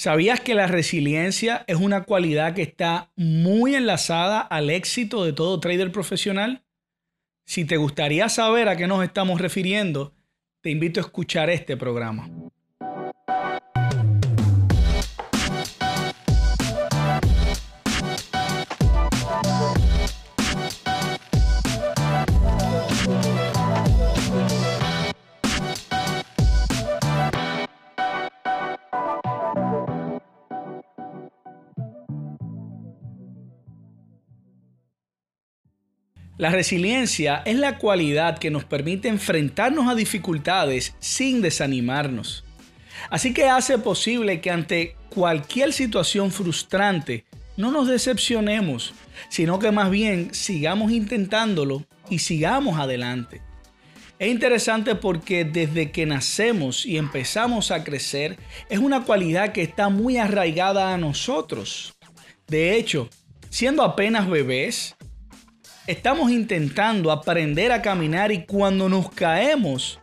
¿Sabías que la resiliencia es una cualidad que está muy enlazada al éxito de todo trader profesional? Si te gustaría saber a qué nos estamos refiriendo, te invito a escuchar este programa. La resiliencia es la cualidad que nos permite enfrentarnos a dificultades sin desanimarnos. Así que hace posible que ante cualquier situación frustrante no nos decepcionemos, sino que más bien sigamos intentándolo y sigamos adelante. Es interesante porque desde que nacemos y empezamos a crecer es una cualidad que está muy arraigada a nosotros. De hecho, siendo apenas bebés, estamos intentando aprender a caminar y cuando nos caemos,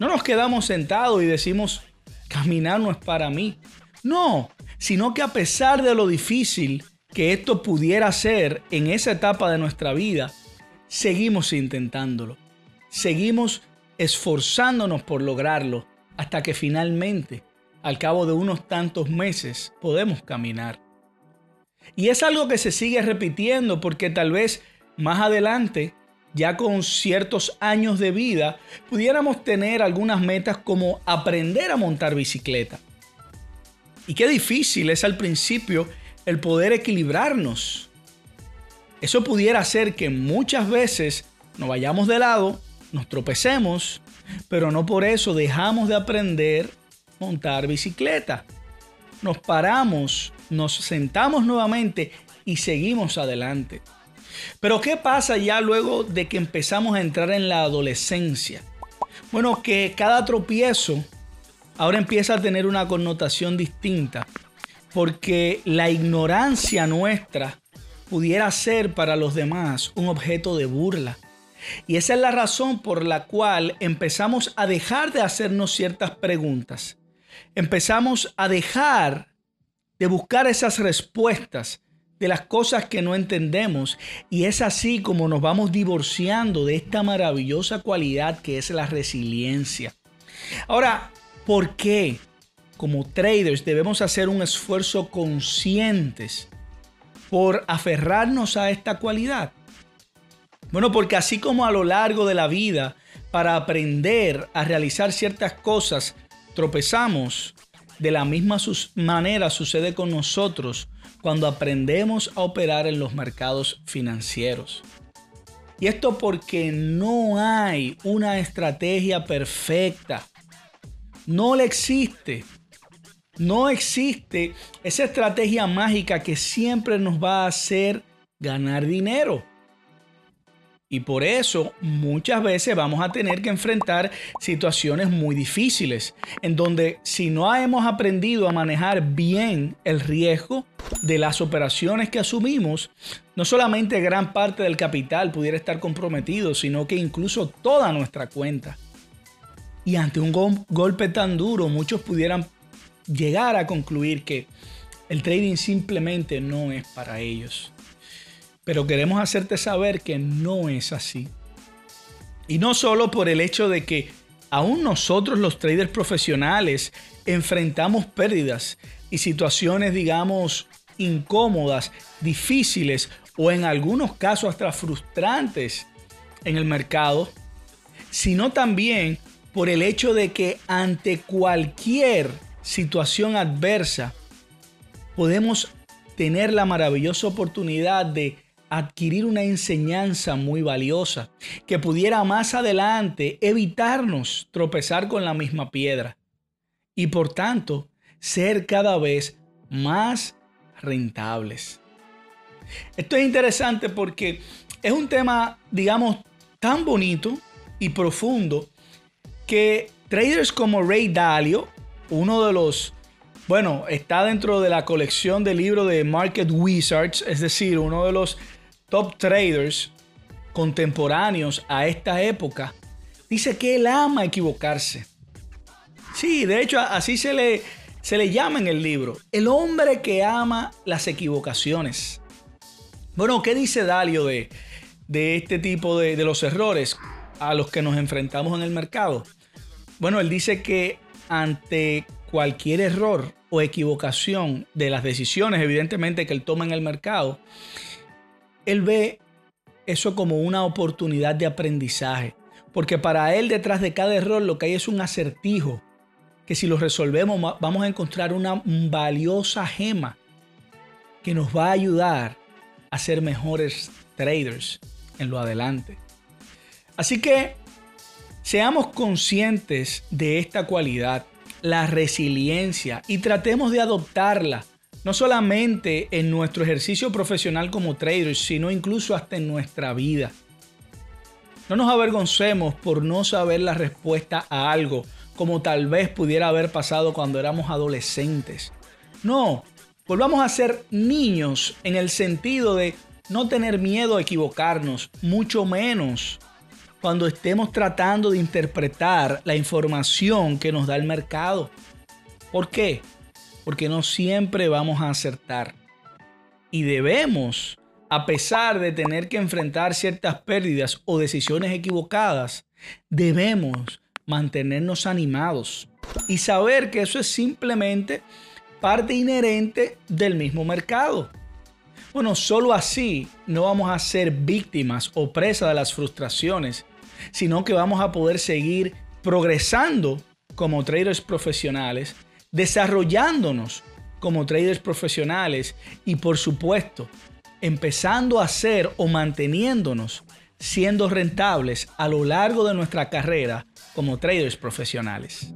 no nos quedamos sentados y decimos, caminar no es para mí. No, sino que a pesar de lo difícil que esto pudiera ser en esa etapa de nuestra vida, seguimos intentándolo. Seguimos esforzándonos por lograrlo hasta que finalmente, al cabo de unos tantos meses, podemos caminar. Y es algo que se sigue repitiendo porque tal vez más adelante, ya con ciertos años de vida, pudiéramos tener algunas metas como aprender a montar bicicleta. Y qué difícil es al principio el poder equilibrarnos. Eso pudiera hacer que muchas veces nos vayamos de lado, nos tropecemos, pero no por eso dejamos de aprender a montar bicicleta. Nos paramos, nos sentamos nuevamente y seguimos adelante. Pero ¿qué pasa ya luego de que empezamos a entrar en la adolescencia? Bueno, que cada tropiezo ahora empieza a tener una connotación distinta, porque la ignorancia nuestra pudiera ser para los demás un objeto de burla. Y esa es la razón por la cual empezamos a dejar de hacernos ciertas preguntas. Empezamos a dejar de buscar esas respuestas de las cosas que no entendemos y es así como nos vamos divorciando de esta maravillosa cualidad que es la resiliencia. Ahora, ¿por qué como traders debemos hacer un esfuerzo conscientes por aferrarnos a esta cualidad? Bueno, porque así como a lo largo de la vida, para aprender a realizar ciertas cosas, tropezamos, de la misma manera sucede con nosotros cuando aprendemos a operar en los mercados financieros. Y esto porque no hay una estrategia perfecta. No le existe. No existe esa estrategia mágica que siempre nos va a hacer ganar dinero. Y por eso muchas veces vamos a tener que enfrentar situaciones muy difíciles, en donde si no hemos aprendido a manejar bien el riesgo de las operaciones que asumimos, no solamente gran parte del capital pudiera estar comprometido, sino que incluso toda nuestra cuenta. Y ante un golpe tan duro, muchos pudieran llegar a concluir que el trading simplemente no es para ellos. Pero queremos hacerte saber que no es así. Y no solo por el hecho de que aún nosotros los traders profesionales enfrentamos pérdidas y situaciones, digamos, incómodas, difíciles o en algunos casos hasta frustrantes en el mercado, sino también por el hecho de que ante cualquier situación adversa podemos tener la maravillosa oportunidad de adquirir una enseñanza muy valiosa que pudiera más adelante evitarnos tropezar con la misma piedra y por tanto ser cada vez más rentables. Esto es interesante porque es un tema, digamos, tan bonito y profundo que traders como Ray Dalio, uno de los bueno, está dentro de la colección de libros de Market Wizards, es decir, uno de los top traders contemporáneos a esta época, dice que él ama equivocarse. Sí, de hecho así se le, Se le llama en el libro el hombre que ama las equivocaciones. Bueno, ¿qué dice Dalio de, de este tipo de, de los errores a los que nos enfrentamos en el mercado? Bueno, él dice que ante cualquier error o equivocación de las decisiones, evidentemente, que él toma en el mercado, él ve eso como una oportunidad de aprendizaje. Porque para él detrás de cada error lo que hay es un acertijo, que si lo resolvemos vamos a encontrar una valiosa gema que nos va a ayudar a ser mejores traders en lo adelante. Así que seamos conscientes de esta cualidad la resiliencia y tratemos de adoptarla, no solamente en nuestro ejercicio profesional como traders, sino incluso hasta en nuestra vida. No nos avergoncemos por no saber la respuesta a algo, como tal vez pudiera haber pasado cuando éramos adolescentes. No, volvamos a ser niños en el sentido de no tener miedo a equivocarnos, mucho menos cuando estemos tratando de interpretar la información que nos da el mercado. ¿Por qué? Porque no siempre vamos a acertar. Y debemos, a pesar de tener que enfrentar ciertas pérdidas o decisiones equivocadas, debemos mantenernos animados y saber que eso es simplemente parte inherente del mismo mercado. Bueno, solo así no vamos a ser víctimas o presa de las frustraciones, sino que vamos a poder seguir progresando como traders profesionales, desarrollándonos como traders profesionales y por supuesto, empezando a ser o manteniéndonos siendo rentables a lo largo de nuestra carrera como traders profesionales.